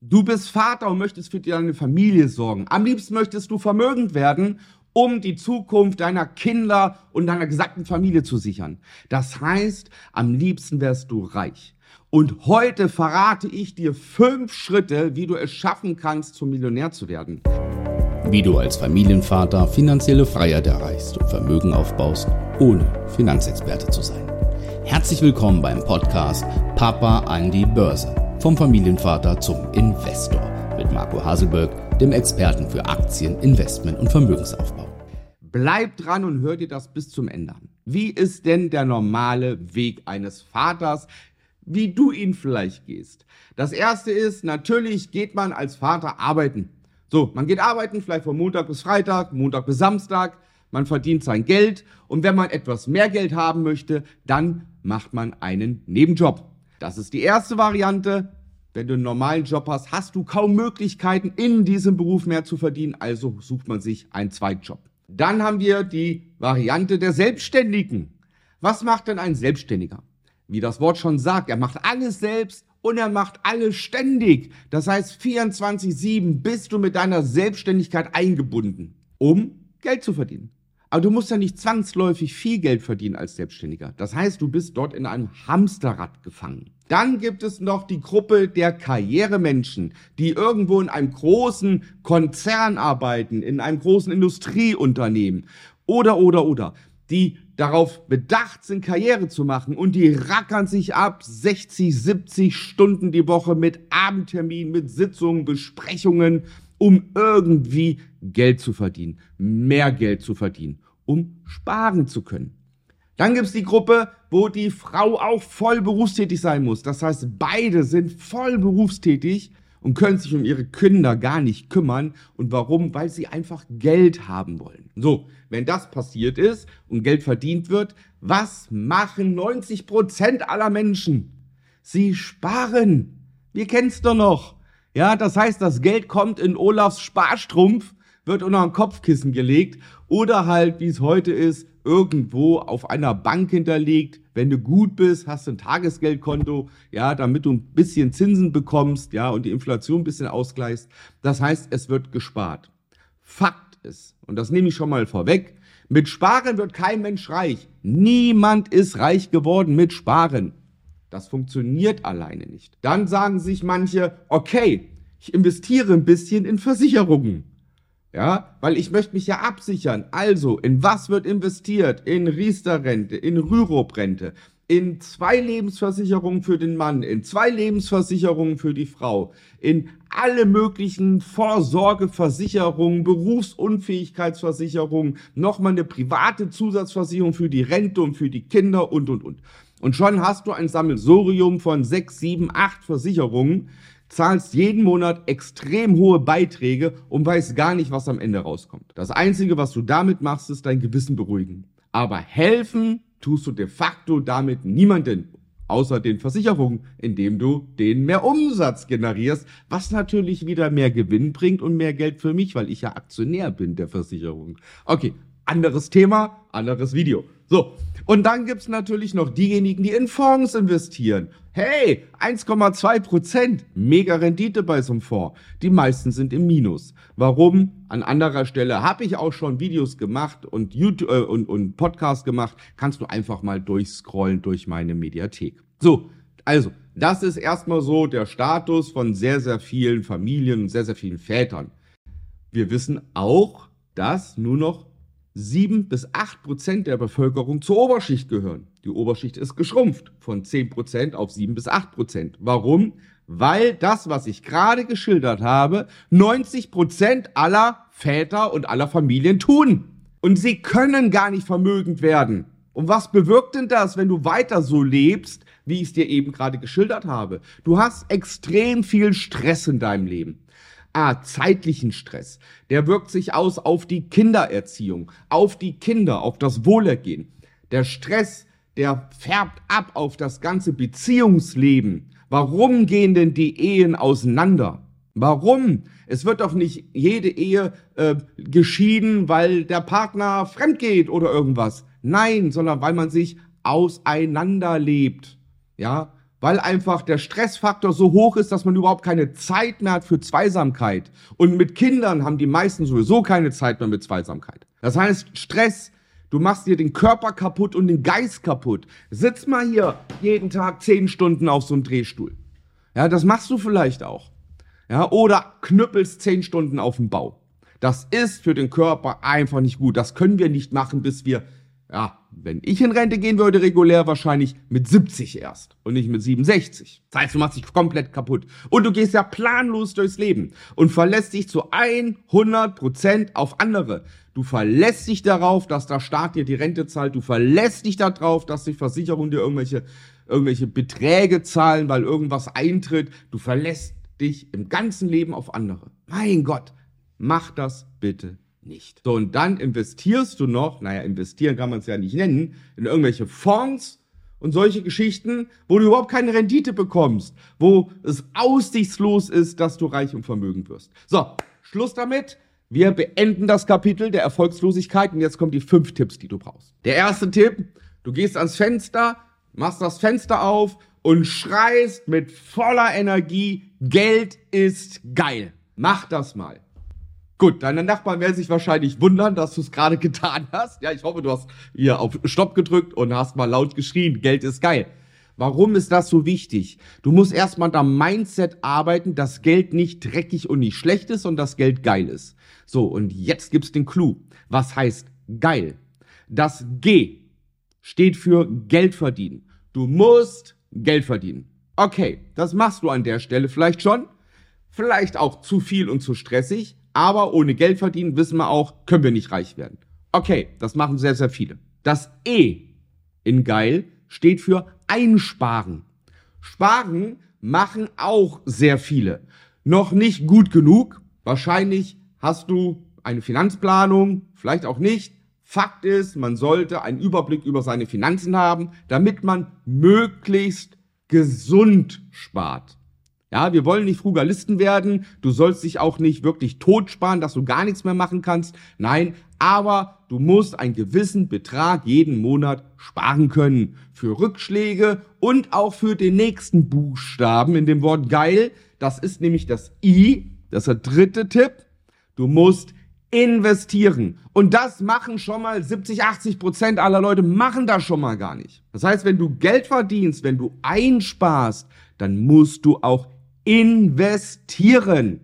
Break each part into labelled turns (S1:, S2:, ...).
S1: Du bist Vater und möchtest für deine Familie sorgen. Am liebsten möchtest du vermögend werden, um die Zukunft deiner Kinder und deiner gesamten Familie zu sichern. Das heißt, am liebsten wärst du reich. Und heute verrate ich dir fünf Schritte, wie du es schaffen kannst, zum Millionär zu werden.
S2: Wie du als Familienvater finanzielle Freiheit erreichst und Vermögen aufbaust, ohne Finanzexperte zu sein. Herzlich willkommen beim Podcast Papa an die Börse vom Familienvater zum Investor mit Marco Haselberg, dem Experten für Aktien, Investment und Vermögensaufbau.
S1: Bleib dran und hör dir das bis zum Ende an. Wie ist denn der normale Weg eines Vaters, wie du ihn vielleicht gehst? Das erste ist, natürlich geht man als Vater arbeiten. So, man geht arbeiten, vielleicht von Montag bis Freitag, Montag bis Samstag, man verdient sein Geld und wenn man etwas mehr Geld haben möchte, dann macht man einen Nebenjob. Das ist die erste Variante. Wenn du einen normalen Job hast, hast du kaum Möglichkeiten, in diesem Beruf mehr zu verdienen, also sucht man sich einen Zweitjob. Dann haben wir die Variante der Selbstständigen. Was macht denn ein Selbstständiger? Wie das Wort schon sagt, er macht alles selbst und er macht alles ständig. Das heißt, 24-7 bist du mit deiner Selbstständigkeit eingebunden, um Geld zu verdienen. Aber du musst ja nicht zwangsläufig viel Geld verdienen als Selbstständiger. Das heißt, du bist dort in einem Hamsterrad gefangen. Dann gibt es noch die Gruppe der Karrieremenschen, die irgendwo in einem großen Konzern arbeiten, in einem großen Industrieunternehmen oder, oder, oder, die darauf bedacht sind, Karriere zu machen und die rackern sich ab 60, 70 Stunden die Woche mit Abendterminen, mit Sitzungen, Besprechungen, um irgendwie Geld zu verdienen, mehr Geld zu verdienen, um sparen zu können. Dann gibt's die Gruppe, wo die Frau auch voll berufstätig sein muss. Das heißt, beide sind voll berufstätig und können sich um ihre Kinder gar nicht kümmern. Und warum? Weil sie einfach Geld haben wollen. So, wenn das passiert ist und Geld verdient wird, was machen 90 Prozent aller Menschen? Sie sparen. Wir kennen's doch noch. Ja, das heißt, das Geld kommt in Olafs Sparstrumpf, wird unter ein Kopfkissen gelegt oder halt, wie es heute ist, irgendwo auf einer Bank hinterlegt. Wenn du gut bist, hast du ein Tagesgeldkonto, ja, damit du ein bisschen Zinsen bekommst, ja, und die Inflation ein bisschen ausgleichst. Das heißt, es wird gespart. Fakt ist, und das nehme ich schon mal vorweg, mit Sparen wird kein Mensch reich. Niemand ist reich geworden mit Sparen. Das funktioniert alleine nicht. Dann sagen sich manche, okay, ich investiere ein bisschen in Versicherungen. Ja, weil ich möchte mich ja absichern. Also, in was wird investiert? In Riester-Rente, in Rürup-Rente, in zwei Lebensversicherungen für den Mann, in zwei Lebensversicherungen für die Frau, in alle möglichen Vorsorgeversicherungen, Berufsunfähigkeitsversicherungen, nochmal eine private Zusatzversicherung für die Rente und für die Kinder und, und, und. Und schon hast du ein Sammelsurium von sechs, sieben, acht Versicherungen, zahlst jeden Monat extrem hohe Beiträge und weißt gar nicht, was am Ende rauskommt. Das Einzige, was du damit machst, ist dein Gewissen beruhigen. Aber helfen tust du de facto damit niemanden, außer den Versicherungen, indem du den mehr Umsatz generierst, was natürlich wieder mehr Gewinn bringt und mehr Geld für mich, weil ich ja Aktionär bin der Versicherung. Okay, anderes Thema, anderes Video. So, und dann gibt's natürlich noch diejenigen, die in Fonds investieren. Hey, 1,2 Prozent, mega Rendite bei so einem Fonds. Die meisten sind im Minus. Warum? An anderer Stelle habe ich auch schon Videos gemacht und, YouTube, äh, und, und Podcast gemacht. Kannst du einfach mal durchscrollen durch meine Mediathek. So, also, das ist erstmal so der Status von sehr, sehr vielen Familien und sehr, sehr vielen Vätern. Wir wissen auch, dass nur noch sieben bis acht Prozent der Bevölkerung zur Oberschicht gehören. Die Oberschicht ist geschrumpft von zehn Prozent auf sieben bis acht Prozent. Warum? Weil das, was ich gerade geschildert habe, 90 Prozent aller Väter und aller Familien tun. Und sie können gar nicht vermögend werden. Und was bewirkt denn das, wenn du weiter so lebst, wie ich es dir eben gerade geschildert habe? Du hast extrem viel Stress in deinem Leben. Ah, zeitlichen Stress. Der wirkt sich aus auf die Kindererziehung, auf die Kinder, auf das Wohlergehen. Der Stress, der färbt ab auf das ganze Beziehungsleben. Warum gehen denn die Ehen auseinander? Warum? Es wird doch nicht jede Ehe äh, geschieden, weil der Partner fremd geht oder irgendwas. Nein, sondern weil man sich auseinanderlebt. Ja, weil einfach der Stressfaktor so hoch ist, dass man überhaupt keine Zeit mehr hat für Zweisamkeit. Und mit Kindern haben die meisten sowieso keine Zeit mehr mit Zweisamkeit. Das heißt, Stress, du machst dir den Körper kaputt und den Geist kaputt. Sitz mal hier jeden Tag zehn Stunden auf so einem Drehstuhl. Ja, das machst du vielleicht auch. Ja, oder knüppelst zehn Stunden auf dem Bau. Das ist für den Körper einfach nicht gut. Das können wir nicht machen, bis wir ja, wenn ich in Rente gehen würde, regulär wahrscheinlich mit 70 erst und nicht mit 67. Das heißt, du machst dich komplett kaputt. Und du gehst ja planlos durchs Leben und verlässt dich zu 100% auf andere. Du verlässt dich darauf, dass der Staat dir die Rente zahlt. Du verlässt dich darauf, dass die Versicherung dir irgendwelche, irgendwelche Beträge zahlen, weil irgendwas eintritt. Du verlässt dich im ganzen Leben auf andere. Mein Gott, mach das bitte nicht. So, und dann investierst du noch, naja, investieren kann man es ja nicht nennen, in irgendwelche Fonds und solche Geschichten, wo du überhaupt keine Rendite bekommst, wo es aussichtslos ist, dass du reich und vermögend wirst. So, Schluss damit. Wir beenden das Kapitel der Erfolgslosigkeit und jetzt kommen die fünf Tipps, die du brauchst. Der erste Tipp, du gehst ans Fenster, machst das Fenster auf und schreist mit voller Energie, Geld ist geil. Mach das mal. Gut, deine Nachbarn werden sich wahrscheinlich wundern, dass du es gerade getan hast. Ja, ich hoffe, du hast hier auf Stopp gedrückt und hast mal laut geschrien, Geld ist geil. Warum ist das so wichtig? Du musst erstmal am Mindset arbeiten, dass Geld nicht dreckig und nicht schlecht ist und dass Geld geil ist. So, und jetzt gibt's den Clou. Was heißt geil? Das G steht für Geld verdienen. Du musst Geld verdienen. Okay, das machst du an der Stelle vielleicht schon. Vielleicht auch zu viel und zu stressig. Aber ohne Geld verdienen, wissen wir auch, können wir nicht reich werden. Okay, das machen sehr, sehr viele. Das E in geil steht für einsparen. Sparen machen auch sehr viele. Noch nicht gut genug. Wahrscheinlich hast du eine Finanzplanung, vielleicht auch nicht. Fakt ist, man sollte einen Überblick über seine Finanzen haben, damit man möglichst gesund spart. Ja, wir wollen nicht Frugalisten werden. Du sollst dich auch nicht wirklich tot sparen, dass du gar nichts mehr machen kannst. Nein, aber du musst einen gewissen Betrag jeden Monat sparen können. Für Rückschläge und auch für den nächsten Buchstaben in dem Wort geil. Das ist nämlich das I. Das ist der dritte Tipp. Du musst investieren. Und das machen schon mal 70, 80 Prozent aller Leute machen das schon mal gar nicht. Das heißt, wenn du Geld verdienst, wenn du einsparst, dann musst du auch investieren.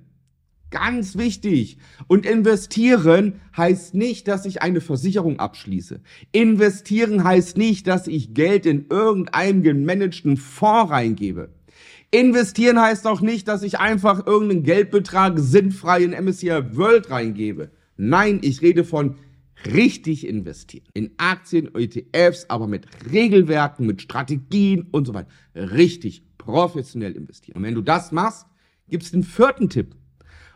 S1: Ganz wichtig. Und investieren heißt nicht, dass ich eine Versicherung abschließe. Investieren heißt nicht, dass ich Geld in irgendeinem gemanagten Fonds reingebe. Investieren heißt auch nicht, dass ich einfach irgendeinen Geldbetrag sinnfrei in MSCI World reingebe. Nein, ich rede von richtig investieren. In Aktien, ETFs, aber mit Regelwerken, mit Strategien und so weiter. Richtig professionell investieren. Und wenn du das machst, gibt es den vierten Tipp.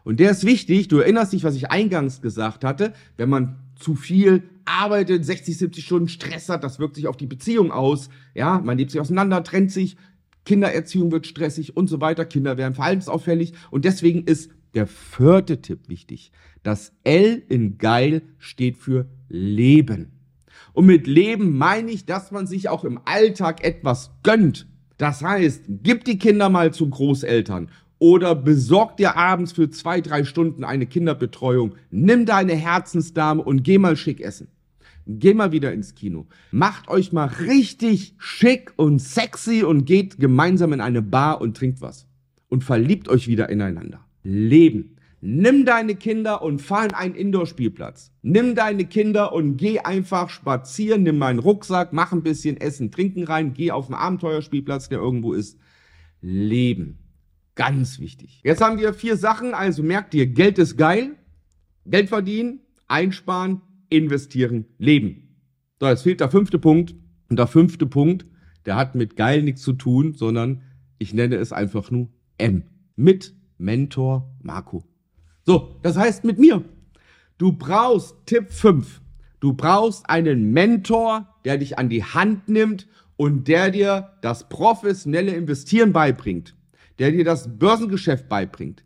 S1: Und der ist wichtig. Du erinnerst dich, was ich eingangs gesagt hatte. Wenn man zu viel arbeitet, 60, 70 Stunden Stress hat, das wirkt sich auf die Beziehung aus. Ja, man lebt sich auseinander, trennt sich, Kindererziehung wird stressig und so weiter. Kinder werden verhaltensauffällig. Und deswegen ist der vierte Tipp wichtig. Das L in geil steht für Leben. Und mit Leben meine ich, dass man sich auch im Alltag etwas gönnt. Das heißt, gib die Kinder mal zu Großeltern oder besorg dir abends für zwei, drei Stunden eine Kinderbetreuung. Nimm deine Herzensdame und geh mal schick essen. Geh mal wieder ins Kino. Macht euch mal richtig schick und sexy und geht gemeinsam in eine Bar und trinkt was. Und verliebt euch wieder ineinander. Leben. Nimm deine Kinder und fahr in einen Indoor-Spielplatz. Nimm deine Kinder und geh einfach spazieren, nimm meinen Rucksack, mach ein bisschen Essen, Trinken rein, geh auf einen Abenteuerspielplatz, der irgendwo ist. Leben. Ganz wichtig. Jetzt haben wir vier Sachen, also merkt ihr, Geld ist geil, Geld verdienen, einsparen, investieren, leben. So, jetzt fehlt der fünfte Punkt. Und der fünfte Punkt, der hat mit geil nichts zu tun, sondern ich nenne es einfach nur M. Mit Mentor Marco. So, das heißt mit mir. Du brauchst Tipp 5. Du brauchst einen Mentor, der dich an die Hand nimmt und der dir das professionelle Investieren beibringt, der dir das Börsengeschäft beibringt,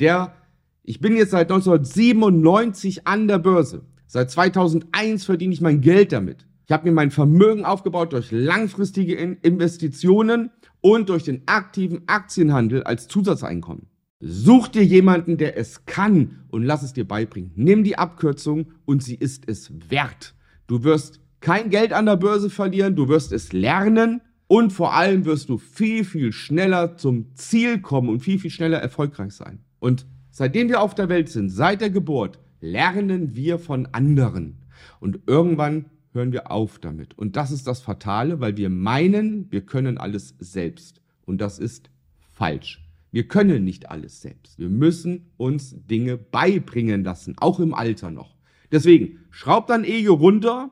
S1: der, ich bin jetzt seit 1997 an der Börse. Seit 2001 verdiene ich mein Geld damit. Ich habe mir mein Vermögen aufgebaut durch langfristige Investitionen und durch den aktiven Aktienhandel als Zusatzeinkommen. Such dir jemanden, der es kann und lass es dir beibringen. Nimm die Abkürzung und sie ist es wert. Du wirst kein Geld an der Börse verlieren, du wirst es lernen und vor allem wirst du viel, viel schneller zum Ziel kommen und viel, viel schneller erfolgreich sein. Und seitdem wir auf der Welt sind, seit der Geburt, lernen wir von anderen. Und irgendwann hören wir auf damit. Und das ist das Fatale, weil wir meinen, wir können alles selbst. Und das ist falsch. Wir können nicht alles selbst. Wir müssen uns Dinge beibringen lassen, auch im Alter noch. Deswegen, schraub dein Ego runter,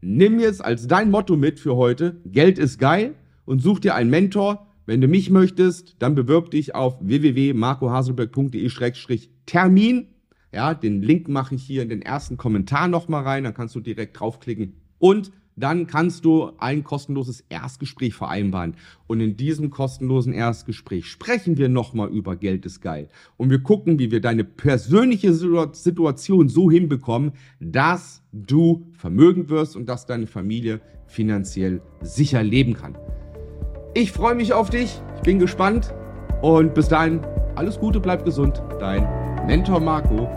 S1: nimm jetzt als dein Motto mit für heute, Geld ist geil und such dir einen Mentor. Wenn du mich möchtest, dann bewirb dich auf www.marcohaselberg.de-termin. Ja, den Link mache ich hier in den ersten Kommentar nochmal rein, dann kannst du direkt draufklicken. Und dann kannst du ein kostenloses Erstgespräch vereinbaren. Und in diesem kostenlosen Erstgespräch sprechen wir nochmal über Geld ist geil. Und wir gucken, wie wir deine persönliche Situation so hinbekommen, dass du Vermögen wirst und dass deine Familie finanziell sicher leben kann. Ich freue mich auf dich, ich bin gespannt und bis dahin alles Gute, bleib gesund, dein Mentor Marco